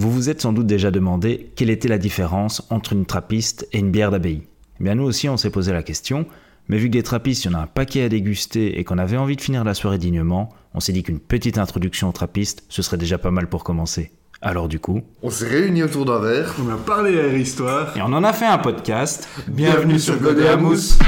Vous vous êtes sans doute déjà demandé quelle était la différence entre une trappiste et une bière d'abbaye. Eh bien nous aussi on s'est posé la question, mais vu que des trappistes, il y en a un paquet à déguster et qu'on avait envie de finir la soirée dignement, on s'est dit qu'une petite introduction aux trappistes, ce serait déjà pas mal pour commencer. Alors du coup, On s'est réunis autour d'un verre. On a parlé à Histoire. et on en a fait un podcast. Bienvenue sur à Mousse.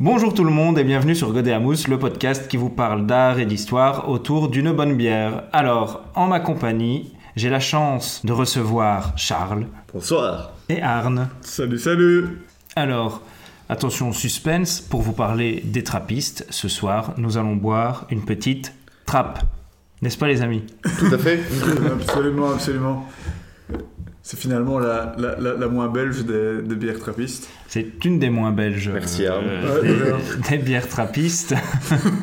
Bonjour tout le monde et bienvenue sur Mousse, le podcast qui vous parle d'art et d'histoire autour d'une bonne bière. Alors, en ma compagnie, j'ai la chance de recevoir Charles Bonsoir. et Arne. Salut, salut. Alors, attention suspense, pour vous parler des trappistes, ce soir, nous allons boire une petite trappe. N'est-ce pas les amis? Tout à fait. absolument, absolument. C'est finalement la, la, la, la moins belge des, des bières trappistes. C'est une des moins belges Merci, Arne. Ouais, des, bières trappistes.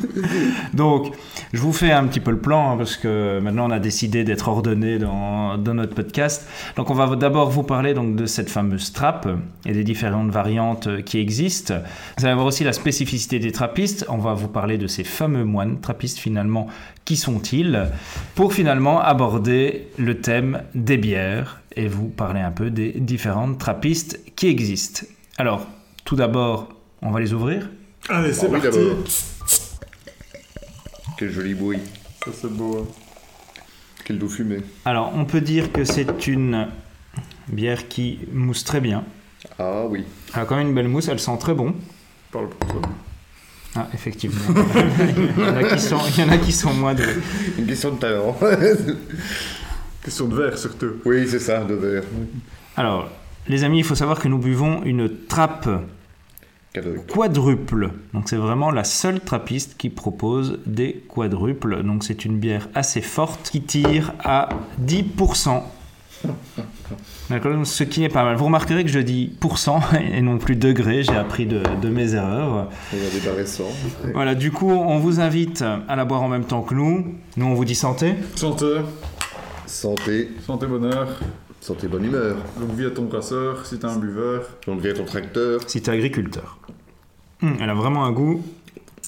Donc, je vous fais un petit peu le plan hein, parce que maintenant on a décidé d'être ordonné dans, dans notre podcast. Donc, on va d'abord vous parler donc de cette fameuse trappe et des différentes variantes euh, qui existent. Vous allez voir aussi la spécificité des trappistes. On va vous parler de ces fameux moines trappistes finalement. Qui sont-ils? Pour finalement aborder le thème des bières et vous parler un peu des différentes trappistes qui existent. Alors, tout d'abord, on va les ouvrir. Allez, c'est Ah oui, parti. d'abord. Quel joli bruit. Ça, c'est beau. hein. Quel doux fumé. Alors, on peut dire que c'est une bière qui mousse très bien. Ah oui. Elle a quand même une belle mousse, elle sent très bon. Parle pour toi. Ah, effectivement. il, y en a qui sont, il y en a qui sont moins de... Une question de talent. Question de verre, surtout. oui, c'est ça, de verre. Alors, les amis, il faut savoir que nous buvons une trappe quadruple. Donc, c'est vraiment la seule trappiste qui propose des quadruples. Donc, c'est une bière assez forte qui tire à 10%. D'accord Ce qui est pas mal. Vous remarquerez que je dis pourcent et non plus degré. J'ai appris de, de mes erreurs. Voilà, du coup, on vous invite à la boire en même temps que nous. Nous, on vous dit santé. Santé. Santé. Santé, bonheur. Santé, bonne humeur. Donc, vie à ton brasseur, si t'es un buveur. Donc, viens ton tracteur. Si t'es agriculteur. Hum, elle a vraiment un goût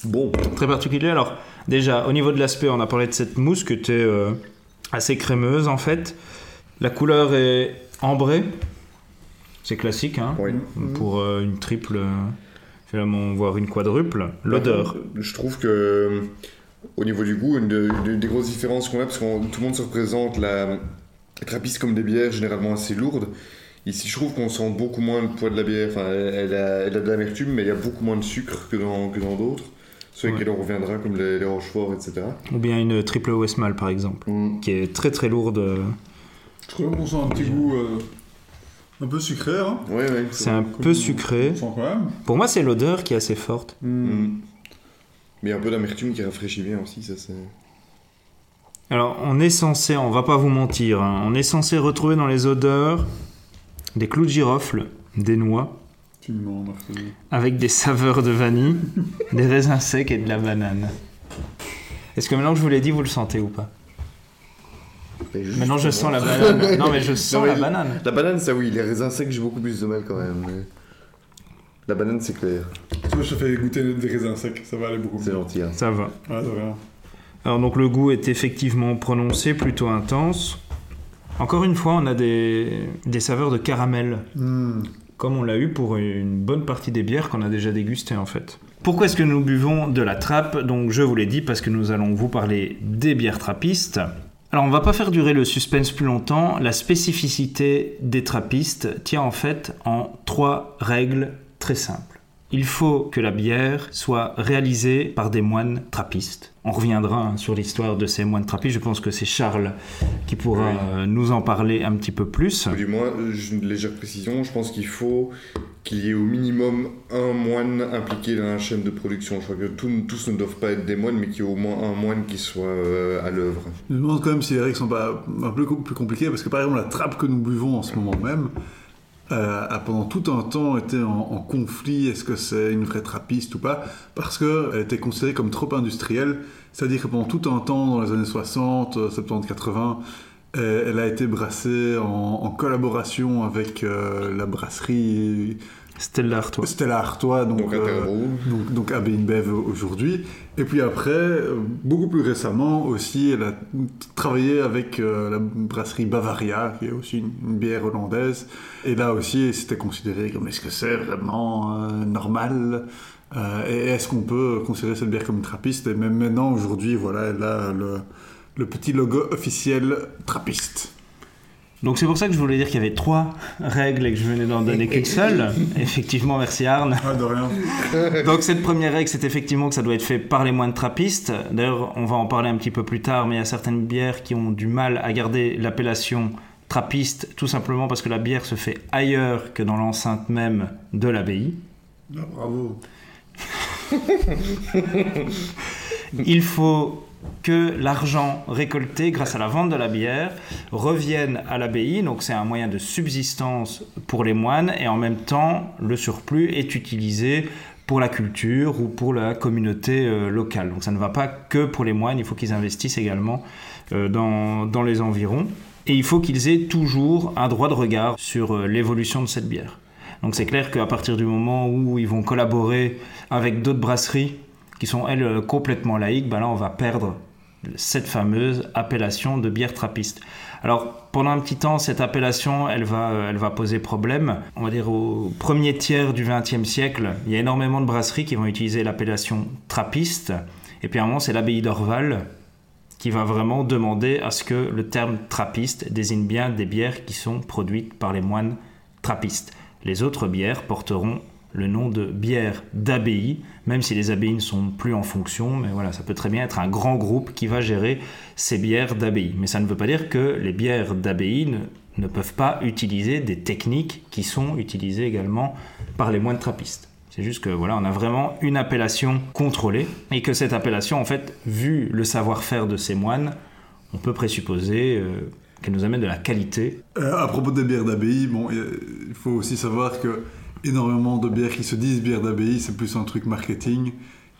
Bon. très particulier. Alors, déjà, au niveau de l'aspect, on a parlé de cette mousse qui était euh, assez crémeuse en fait. La couleur est ambrée. C'est classique, hein, Oui. pour euh, une triple, euh, finalement, voire une quadruple. L'odeur. Je trouve que, au niveau du goût, une, de- une des grosses différences qu'on a, parce que tout le monde se représente la, trappiste comme des bières généralement assez lourdes. Ici, je trouve qu'on sent beaucoup moins le poids de la bière. Enfin, elle, a, elle a de l'amertume, mais il y a beaucoup moins de sucre que dans que dans d'autres. Ceux Ouais. lesquels on reviendra, comme les, les Rochefort, etc. Ou bien une triple Westmalle, par exemple, Mm. qui est très très lourde. Je trouve qu'on sent un petit goût euh, un peu sucré. Hein. Ouais, ouais. C'est un peu sucré. On sent quand même. Pour moi, c'est l'odeur qui est assez forte. Mm. Mais un peu d'amertume qui rafraîchit bien aussi, ça c'est. Alors, on est censé, on va pas vous mentir, hein, on est censé retrouver dans les odeurs des clous de girofle, des noix, avec des saveurs de vanille, des raisins secs et de la banane. Est-ce que maintenant que je vous l'ai dit, vous le sentez ou pas Maintenant, je sens la banane. Non, mais je sens mais la banane. La banane, ça oui, les raisins secs, j'ai beaucoup plus de mal quand même. mais- La banane, c'est clair. Tu vois, je te fais goûter des raisins secs. Ça va aller beaucoup C'est gentil. Hein. Ça va. Ouais. Alors, donc, le goût est effectivement prononcé, plutôt intense. Encore une fois, on a des, des saveurs de caramel. Hmm. comme on l'a eu pour une bonne partie des bières qu'on a déjà dégustées en fait. Pourquoi est-ce que nous buvons de la trappe? Donc je vous l'ai dit parce que nous allons vous parler des bières trappistes. Alors on va pas faire durer le suspense plus longtemps. La spécificité des trappistes tient en fait en trois règles très simples. Il faut que la bière soit réalisée par des moines trappistes. On reviendra hein, sur l'histoire de ces moines trappistes. Je pense que c'est Charles qui pourra Oui. euh, nous en parler un petit peu plus. Du moins, j'ai une légère précision, je pense qu'il faut qu'il y ait au minimum un moine impliqué dans la chaîne de production. Je crois que tous, tous ne doivent pas être des moines, mais qu'il y ait au moins un moine qui soit euh, à l'œuvre. Je me demande quand même si les règles sont pas un peu plus compliquées parce que par exemple la trappe que nous buvons en ce moment même, euh, a pendant tout un temps été en, conflit, est-ce que c'est une vraie trappiste ou pas, parce qu'elle était considérée comme trop industrielle, c'est-à-dire que pendant tout un temps, dans les années 60, 70, 80, euh, elle a été brassée en, en collaboration avec euh, la brasserie Stella Artois. Stella Artois, donc, Donc, à euh, donc, donc aujourd'hui. Et puis après, euh, beaucoup plus récemment aussi, elle a travaillé avec euh, la brasserie Bavaria, qui est aussi une, une bière hollandaise. Et là aussi, c'était considéré comme est-ce que c'est vraiment euh, normal Euh, Et est-ce qu'on peut considérer cette bière comme une trappiste? Et même maintenant, aujourd'hui, voilà, elle a le, le petit logo officiel trappiste. Donc c'est pour ça que je voulais dire qu'il y avait trois règles et que je venais d'en donner qu'une seule. Effectivement, merci Arne. Ah, de rien. Donc cette première règle, c'est effectivement que ça doit être fait par les moines trappistes. D'ailleurs, on va en parler un petit peu plus tard, mais il y a certaines bières qui ont du mal à garder l'appellation trappiste, tout simplement parce que la bière se fait ailleurs que dans l'enceinte même de l'abbaye. Ah, bravo. Il faut que l'argent récolté grâce à la vente de la bière revienne à l'abbaye, donc c'est un moyen de subsistance pour les moines, et en même temps, le surplus est utilisé pour la culture ou pour la communauté euh, locale. Donc ça ne va pas que pour les moines, il faut qu'ils investissent également euh, dans, dans les environs. Et il faut qu'ils aient toujours un droit de regard sur euh, l'évolution de cette bière. Donc c'est clair qu'à partir du moment où ils vont collaborer avec d'autres brasseries sont elles euh, complètement laïques, ben là on va perdre cette fameuse appellation de bière trappiste. Alors pendant un petit temps, cette appellation, elle va, euh, elle va poser problème. On va dire au premier tiers du XXe siècle, il y a énormément de brasseries qui vont utiliser l'appellation trappiste. Et puis à un moment, c'est l'abbaye d'Orval qui va vraiment demander à ce que le terme trappiste désigne bien des bières qui sont produites par les moines trappistes. Les autres bières porteront le nom de bière d'abbaye, même si les abbayes ne sont plus en fonction, mais voilà, ça peut très bien être un grand groupe qui va gérer ces bières d'abbaye. Mais ça ne veut pas dire que les bières d'abbaye ne, peuvent pas utiliser des techniques qui sont utilisées également par les moines trappistes. C'est juste que voilà, on a vraiment une appellation contrôlée et que cette appellation, en fait, vu le savoir-faire de ces moines, on peut présupposer euh, qu'elle nous amène de la qualité. Euh, à propos des bières d'abbaye, bon, a- il faut aussi savoir que énormément de bières qui se disent bières d'abbaye, c'est plus un truc marketing.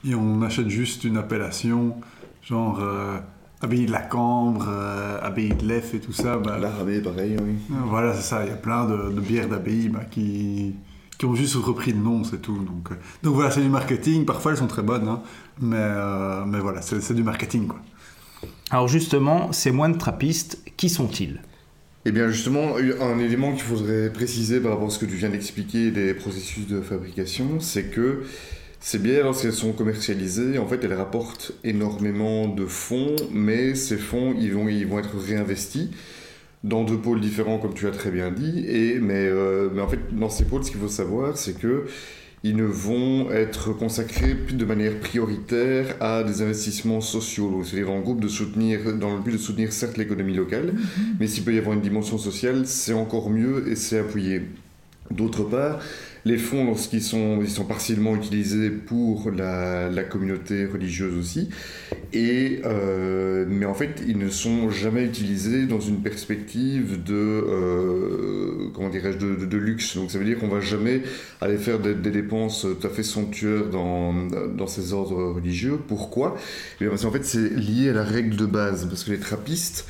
Et on achète juste une appellation, genre euh, abbaye de la Cambre, euh, abbaye de l'Ef et tout ça. bah, La ramée, pareil, oui. euh, Voilà, c'est ça. Il y a plein de, de bières d'abbaye bah, qui, qui ont juste repris le nom, c'est tout. Donc, euh, donc voilà, c'est du marketing. Parfois, elles sont très bonnes, hein, mais, euh, mais voilà, c'est c'est du marketing, quoi. Alors justement, ces moines trappistes, qui sont-ils? Eh bien justement, un élément qu'il faudrait préciser par rapport à ce que tu viens d'expliquer des processus de fabrication, c'est que ces bières, lorsqu'elles sont commercialisées, en fait, elles rapportent énormément de fonds, mais ces fonds, ils vont, ils vont être réinvestis dans deux pôles différents, comme tu as très bien dit. Et, mais, euh, mais en fait, dans ces pôles, ce qu'il faut savoir, c'est que ils ne vont être consacrés de manière prioritaire à des investissements sociaux. C'est-à-dire le groupe de soutenir, dans le but de soutenir certes l'économie locale, mais s'il peut y avoir une dimension sociale, c'est encore mieux et c'est appuyé. D'autre part, les fonds, lorsqu'ils sont, ils sont partiellement utilisés pour la, communauté religieuse aussi, et, euh, mais en fait, ils ne sont jamais utilisés dans une perspective de, euh, comment dirais-je, de, luxe. Donc ça veut dire qu'on va jamais aller faire des, dépenses tout à fait somptueuses dans, dans ces ordres religieux. Pourquoi? Eh bien, Parce qu'en fait, c'est lié à la règle de base, parce que les trappistes,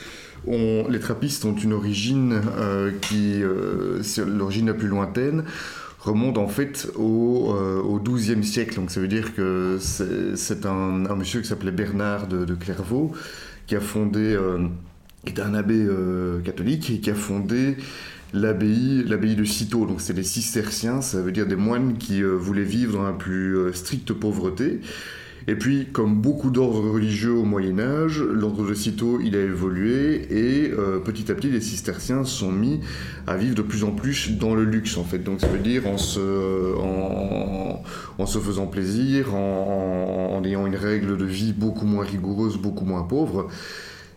ont- les trappistes ont une origine euh, qui, euh, l'origine la plus lointaine, remonte en fait au, euh, XIIe siècle. Donc ça veut dire que c'est un, un monsieur qui s'appelait Bernard de, Clairvaux qui a fondé, euh, était un abbé euh, catholique et qui a fondé l'abbaye, l'abbaye de Cîteaux. Donc c'est des cisterciens, ça veut dire des moines qui euh, voulaient vivre dans la plus euh, stricte pauvreté. Et puis, comme beaucoup d'ordres religieux au Moyen Âge, l'ordre de Cîteaux, il a évolué et euh, petit à petit, les cisterciens sont mis à vivre de plus en plus dans le luxe, en fait. Donc, ça veut dire en se, en, se faisant plaisir, en ayant une règle de vie beaucoup moins rigoureuse, beaucoup moins pauvre.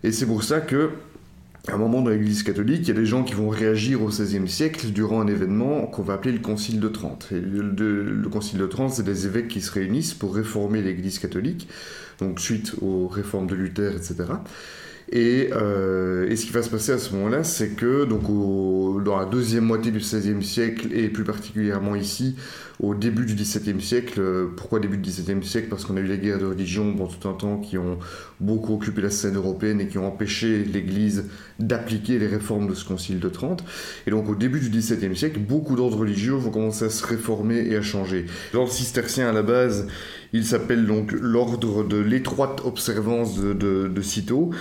Et c'est pour ça que à un moment dans l'Église catholique, il y a des gens qui vont réagir au XVIe siècle durant un événement qu'on va appeler le Concile de Trente. Et le, le- le Concile de Trente, c'est des évêques qui se réunissent pour réformer l'Église catholique, donc suite aux réformes de Luther, etc. Et, euh, et, ce qui va se passer à ce moment-là, c'est que donc dans la deuxième moitié du XVIe siècle, et plus particulièrement ici, au début du XVIIe siècle. Euh, pourquoi début du XVIIe siècle? Parce qu'on a eu les guerres de religion pendant tout un temps qui ont beaucoup occupé la scène européenne et qui ont empêché l'Église d'appliquer les réformes de ce concile de Trente. Et donc au début du XVIIe siècle, beaucoup d'ordres religieux vont commencer à se réformer et à changer. L'ordre cistercien à la base, il s'appelle donc l'ordre de l'étroite observance de, de, Cîteaux.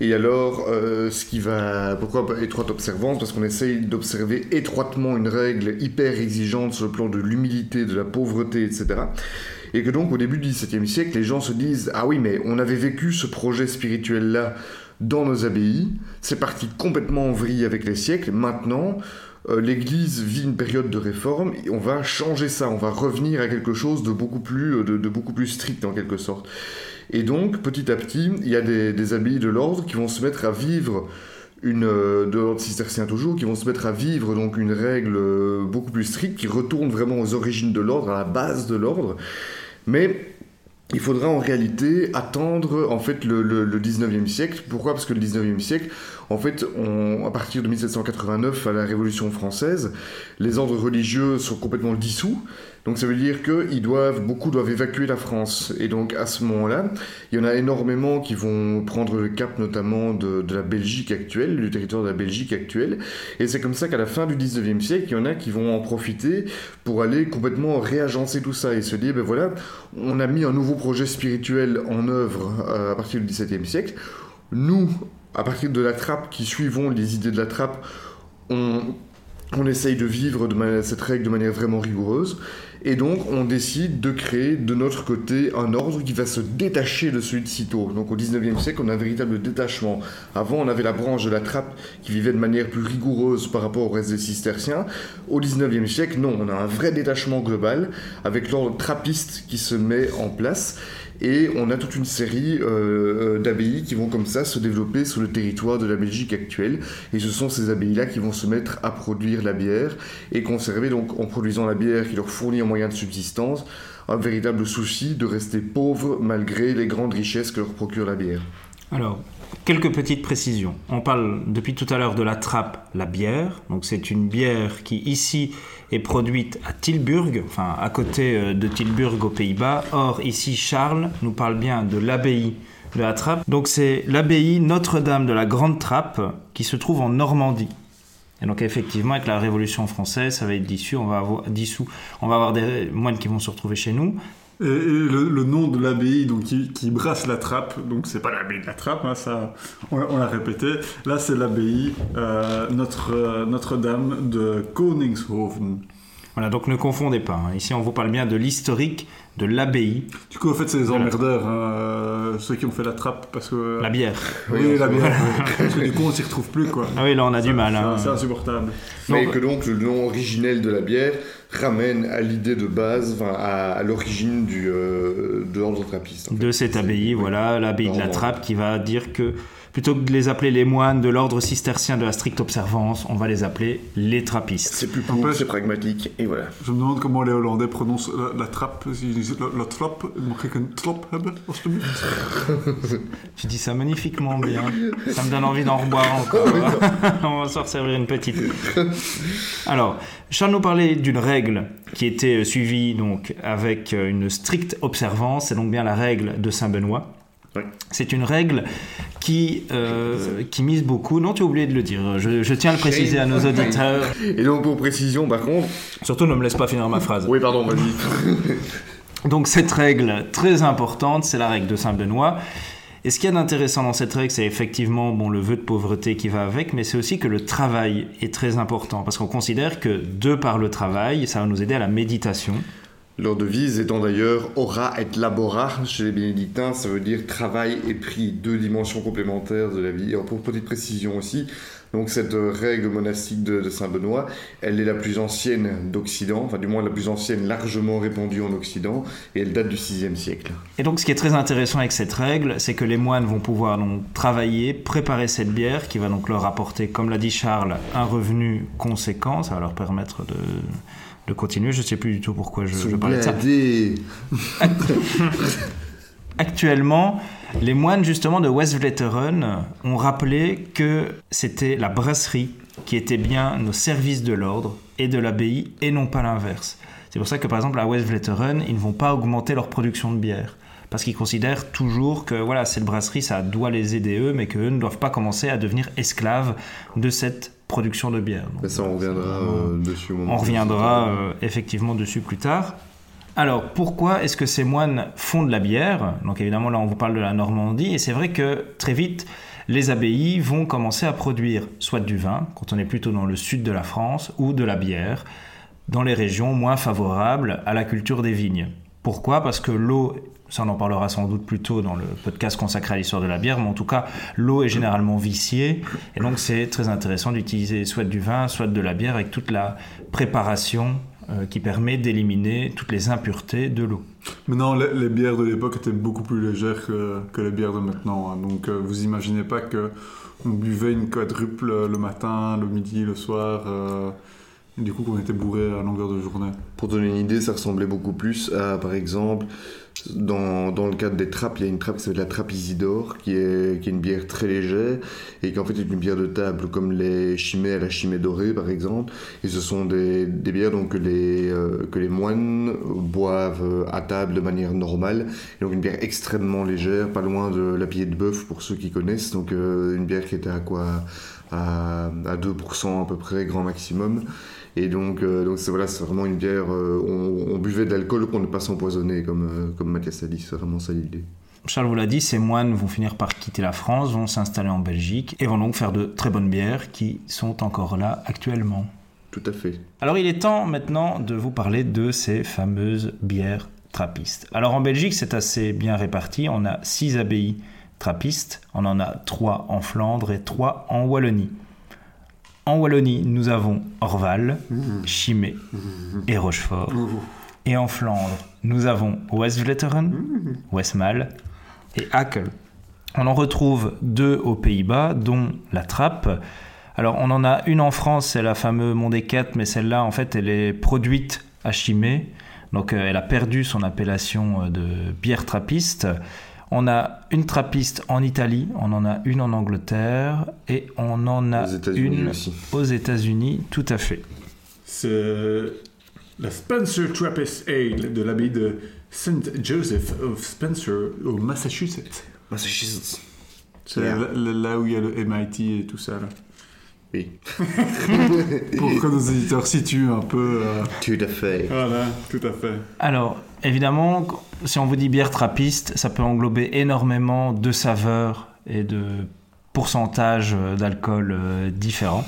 Et alors, euh, ce qui va. Pourquoi étroite observance? Parce qu'on essaye d'observer étroitement une règle hyper exigeante sur le plan de l'humilité, de la pauvreté, etc. Et que donc, au début du XVIIe siècle, les gens se disent Ah oui, mais on avait vécu ce projet spirituel-là dans nos abbayes, c'est parti complètement en vrille avec les siècles. Maintenant, euh, l'Église vit une période de réforme, et on va changer ça, on va revenir à quelque chose de beaucoup plus, euh, de, beaucoup plus strict en quelque sorte. Et donc, petit à petit, il y a des, des de l'ordre qui vont se mettre à vivre une euh, de l'ordre cistercien toujours, qui vont se mettre à vivre donc une règle beaucoup plus stricte, qui retourne vraiment aux origines de l'ordre, à la base de l'ordre. Mais il faudra en réalité attendre en fait le, le, le 19e siècle. Pourquoi? Parce que le 19e siècle, en fait, on, à partir de 1789, à la Révolution française, les ordres religieux sont complètement dissous. Donc ça veut dire que doivent, beaucoup doivent évacuer la France. Et donc à ce moment-là, il y en a énormément qui vont prendre le cap notamment de, de la Belgique actuelle, du territoire de la Belgique actuelle. Et c'est comme ça qu'à la fin du 19e siècle, il y en a qui vont en profiter pour aller complètement réagencer tout ça et se dire, ben voilà, on a mis un nouveau projet spirituel en œuvre euh, à partir du 17e siècle. Nous, à partir de la trappe, qui suivons les idées de la trappe, on, on essaye de vivre de cette règle de manière vraiment rigoureuse. Et donc, on décide de créer de notre côté un ordre qui va se détacher de celui de Cîteaux. Donc, au 19e siècle, on a un véritable détachement. Avant, on avait la branche de la trappe qui vivait de manière plus rigoureuse par rapport au reste des cisterciens. Au 19e siècle, non, on a un vrai détachement global avec l'ordre trappiste qui se met en place. Et on a toute une série euh, euh, d'abbayes qui vont comme ça se développer sur le territoire de la Belgique actuelle. Et ce sont ces abbayes-là qui vont se mettre à produire la bière et conserver, donc en produisant la bière qui leur fournit un moyen de subsistance, un véritable souci de rester pauvres malgré les grandes richesses que leur procure la bière. Alors, quelques petites précisions. On parle depuis tout à l'heure de la trappe, la bière. Donc c'est une bière qui ici est produite à Tilburg, enfin à côté euh, de Tilburg aux Pays-Bas. Or ici Charles nous parle bien de l'abbaye de la Trappe. Donc c'est l'abbaye Notre-Dame de la Grande Trappe qui se trouve en Normandie. Et donc effectivement, avec la Révolution française, ça va être dissous. On va avoir, dissous. On va avoir des moines qui vont se retrouver chez nous. Et, le, nom de l'abbaye donc qui, brasse la trappe, donc c'est pas l'abbaye de la trappe, hein, ça on, l'a répété. Là c'est l'abbaye euh, Notre euh, Notre-Dame de Koningshoven. Voilà, donc ne confondez pas. Hein. Ici on vous parle bien de l'historique de l'abbaye. Du coup, en fait, c'est les emmerdeurs, hein, euh, ceux qui ont fait la trappe parce que. La bière. Oui, la bière. parce que du coup, on s'y retrouve plus, quoi. Ah oui, là, on a du mal. C'est insupportable. Mais que donc le nom originel de la bière ramène à l'idée de base, à, à l'origine du euh, de l'ordre trappiste. De cette abbaye, voilà, l'abbaye de la Trappe, qui va dire que plutôt que de les appeler les moines de l'ordre cistercien de la stricte observance, on va les appeler les trappistes. C'est plus court, c'est pragmatique, et voilà. Je me demande comment les Hollandais prononcent la, trappe. Ils disent la, la trappe, Tu dis ça magnifiquement bien. Ça me donne envie d'en reboire encore. on va s'en servir une petite. Alors, Charles nous parlait d'une règle qui était suivie donc avec une stricte observance, c'est donc bien la règle de Saint-Benoît. C'est une règle qui, euh, qui mise beaucoup. Non, tu as oublié de le dire. Je, tiens à le préciser à nos auditeurs. Et donc, pour précision, par contre. Surtout, ne me laisse pas finir ma phrase. Oui, pardon, vas-y. donc, cette règle très importante, c'est la règle de Saint-Benoît. Et ce qu'il y a d'intéressant dans cette règle, c'est effectivement bon, le vœu de pauvreté qui va avec, mais c'est aussi que le travail est très important. Parce qu'on considère que de par le travail, ça va nous aider à la méditation. Leur devise étant d'ailleurs ora et labora chez les bénédictins, ça veut dire travail et prix, deux dimensions complémentaires de la vie. Et pour petite précision aussi, donc cette règle monastique de, Saint-Benoît, elle est la plus ancienne d'Occident, enfin du moins la plus ancienne largement répandue en Occident, et elle date du 6e siècle. Et donc ce qui est très intéressant avec cette règle, c'est que les moines vont pouvoir donc travailler, préparer cette bière qui va donc leur apporter, comme l'a dit Charles, un revenu conséquent, ça va leur permettre de de continuer. Je ne sais plus du tout pourquoi je, je parlais de ça. Actuellement, Les moines justement de Westvleteren ont rappelé que c'était la brasserie qui était bien au service de l'ordre et de l'abbaye et non pas l'inverse. C'est pour ça que par exemple à Westvleteren, ils ne vont pas augmenter leur production de bière parce qu'ils considèrent toujours que voilà, cette brasserie, ça doit les aider eux, mais qu'eux ne doivent pas commencer à devenir esclaves de cette production de bière. Donc, Mais ça, on reviendra euh, dessus au moment on reviendra euh, effectivement dessus plus tard. Alors, pourquoi est-ce que ces moines font de la bière? Donc évidemment, là, on vous parle de la Normandie, et c'est vrai que très vite, les abbayes vont commencer à produire soit du vin, quand on est plutôt dans le sud de la France, ou de la bière, dans les régions moins favorables à la culture des vignes. Pourquoi? Parce que l'eau, ça on en parlera sans doute plus tôt dans le podcast consacré à l'histoire de la bière, mais en tout cas, l'eau est généralement viciée, et donc c'est très intéressant d'utiliser soit du vin, soit de la bière avec toute la préparation euh, qui permet d'éliminer toutes les impuretés de l'eau. Maintenant, les, les bières de l'époque étaient beaucoup plus légères que, que les bières de maintenant. hein. Donc, euh, vous imaginez pas que on buvait une quadruple le matin, le midi, le soir. euh, et du coup, qu'on était bourré à longueur de journée. Pour donner une idée, ça ressemblait beaucoup plus à, par exemple, dans, dans le cadre des trappes, il y a une trappe qui s'appelle la trappe Isidore, qui est, qui est une bière très légère et qui en fait est une bière de table, comme les chimées à la chimée dorée, par exemple. Et ce sont des, des bières donc, que, les, euh, que les moines boivent euh, à table de manière normale. Donc une bière extrêmement légère, pas loin de la pillée de bœuf pour ceux qui connaissent. Donc euh, une bière qui était à quoi? À, à 2% à peu près, grand maximum. Et donc, euh, donc c'est voilà, c'est vraiment une bière. euh, on, on buvait de l'alcool pour ne pas s'empoisonner, comme, euh, comme Mathias a dit. C'est vraiment ça l'idée. Charles vous l'a dit, ces moines vont finir par quitter la France, vont s'installer en Belgique et vont donc faire de très bonnes bières qui sont encore là actuellement. Tout à fait. Alors il est temps maintenant de vous parler de ces fameuses bières trappistes. Alors en Belgique c'est assez bien réparti, on a six abbayes trappistes, on en a trois en Flandre et trois en Wallonie. En Wallonie nous avons Orval, Chimay et Rochefort. Et en Flandre nous avons Westvleteren, Westmalle et Akel. On en retrouve deux aux Pays-Bas, dont la Trappe. Alors, on en a une en France, c'est la fameuse Mondécat, mais celle-là, en fait, elle est produite à Chimay. Donc, euh, elle a perdu son appellation euh, de bière trappiste. On a une trappiste en Italie, on en a une en Angleterre et on en a Aux une aussi. aux États-Unis, tout à fait. C'est la Spencer Trappist Ale de l'abbaye de St. Joseph of Spencer au Massachusetts. Massachusetts. C'est Yeah. là, là- là où il y a le MIT et tout ça. Là. Oui. Pour que nos éditeurs situent un peu. euh, Tout à fait. Voilà, tout à fait. Alors, évidemment, si on vous dit bière trappiste, ça peut englober énormément de saveurs et de pourcentages euh, d'alcool euh, différents.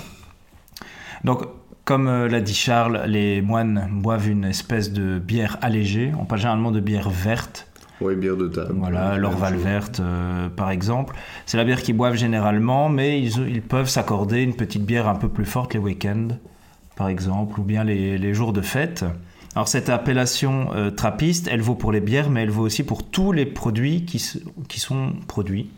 Donc, comme euh, l'a dit Charles, les moines boivent une espèce de bière allégée. On parle généralement de bière verte. Ouais, bière de table. Voilà, l'Orval verte, euh, par exemple. C'est la bière qu'ils boivent généralement, mais ils, ils peuvent s'accorder une petite bière un peu plus forte les week-ends, par exemple, ou bien les, les jours de fête. Alors cette appellation euh, trappiste, elle vaut pour les bières, mais elle vaut aussi pour tous les produits qui, qui sont produits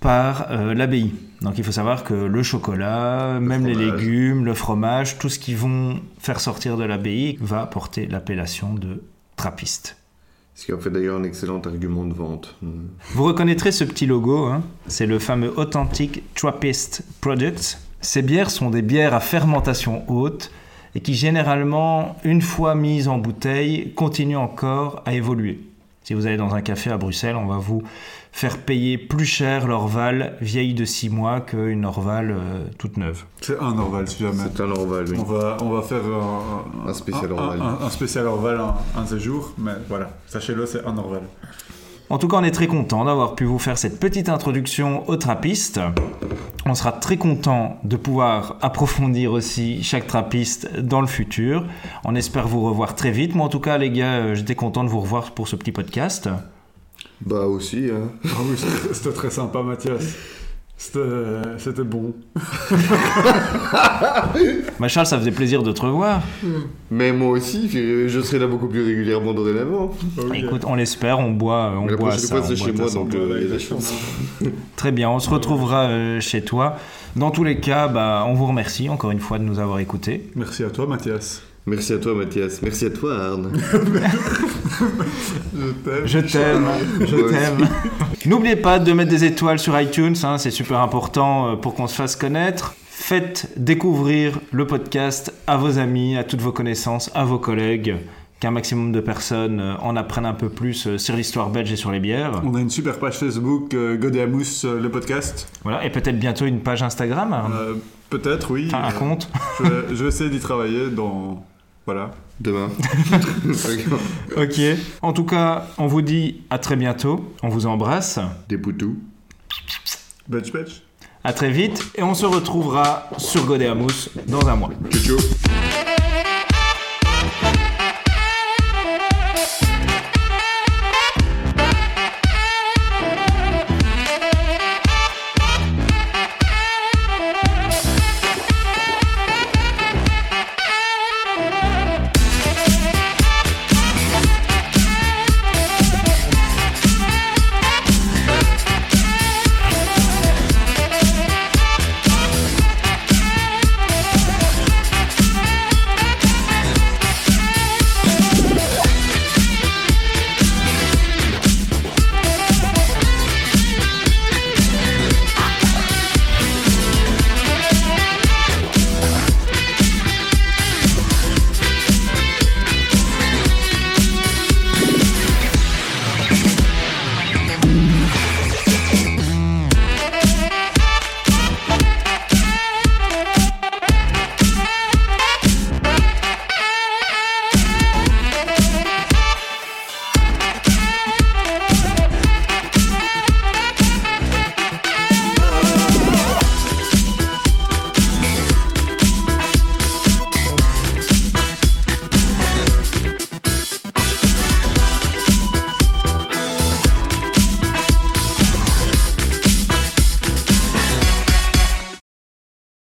par euh, l'abbaye. Donc il faut savoir que le chocolat, même les légumes, le fromage, tout ce qui vont faire sortir de l'abbaye va porter l'appellation de trappiste. Ce qui en fait d'ailleurs un excellent argument de vente. Vous reconnaîtrez ce petit logo, hein c'est le fameux Authentic Trappist Products. Ces bières sont des bières à fermentation haute et qui généralement, une fois mises en bouteille, continuent encore à évoluer. Si vous allez dans un café à Bruxelles, on va vous faire payer plus cher l'Orval vieille de 6 mois qu'une Orval euh, toute neuve. C'est un Orval si jamais. C'est un Orval, oui. On va, on va faire un, Un spécial un- Orval. Un, un spécial Orval un, un séjour, mais voilà, sachez-le, c'est un Orval. En tout cas, on est très content d'avoir pu vous faire cette petite introduction aux trappistes. On sera très content de pouvoir approfondir aussi chaque trappiste dans le futur. On espère vous revoir très vite. Moi, en tout cas, les gars, euh, j'étais content de vous revoir pour ce petit podcast. Bah aussi, hein. Ah oui, c'était- c'était très sympa, Mathias. C'était bon. Bah, Charles, ça faisait plaisir de te revoir. Mais moi aussi, je serai là beaucoup plus régulièrement dorénavant. Écoute, on l'espère, on boit, on la boit prochaine ça, c'est chez moi, donc euh, il y a des chances. Très bien, on se retrouvera euh, chez toi. Dans tous les cas, bah, on vous remercie encore une fois de nous avoir écoutés. Merci à toi, Mathias. Merci à toi, Mathias. Merci à toi, Arne. Je t'aime. Je t'aime, je t'aime. N'oubliez pas de mettre des étoiles sur iTunes, hein, c'est super important euh, pour qu'on se fasse connaître. Faites découvrir le podcast à vos amis, à toutes vos connaissances, à vos collègues, qu'un maximum de personnes euh, en apprennent un peu plus euh, sur l'histoire belge et sur les bières. On a une super page Facebook, euh, euh, le podcast. Voilà, et peut-être bientôt une page Instagram, hein. Euh, Peut-être, oui. enfin un compte. Je vais, je vais essayer d'y travailler dans. Voilà. Demain. Ok. En tout cas, on vous dit à très bientôt. On vous embrasse. Des poutous. Batch, batch. À très vite et on se retrouvera sur Godéamous dans un mois. Ciao, ciao.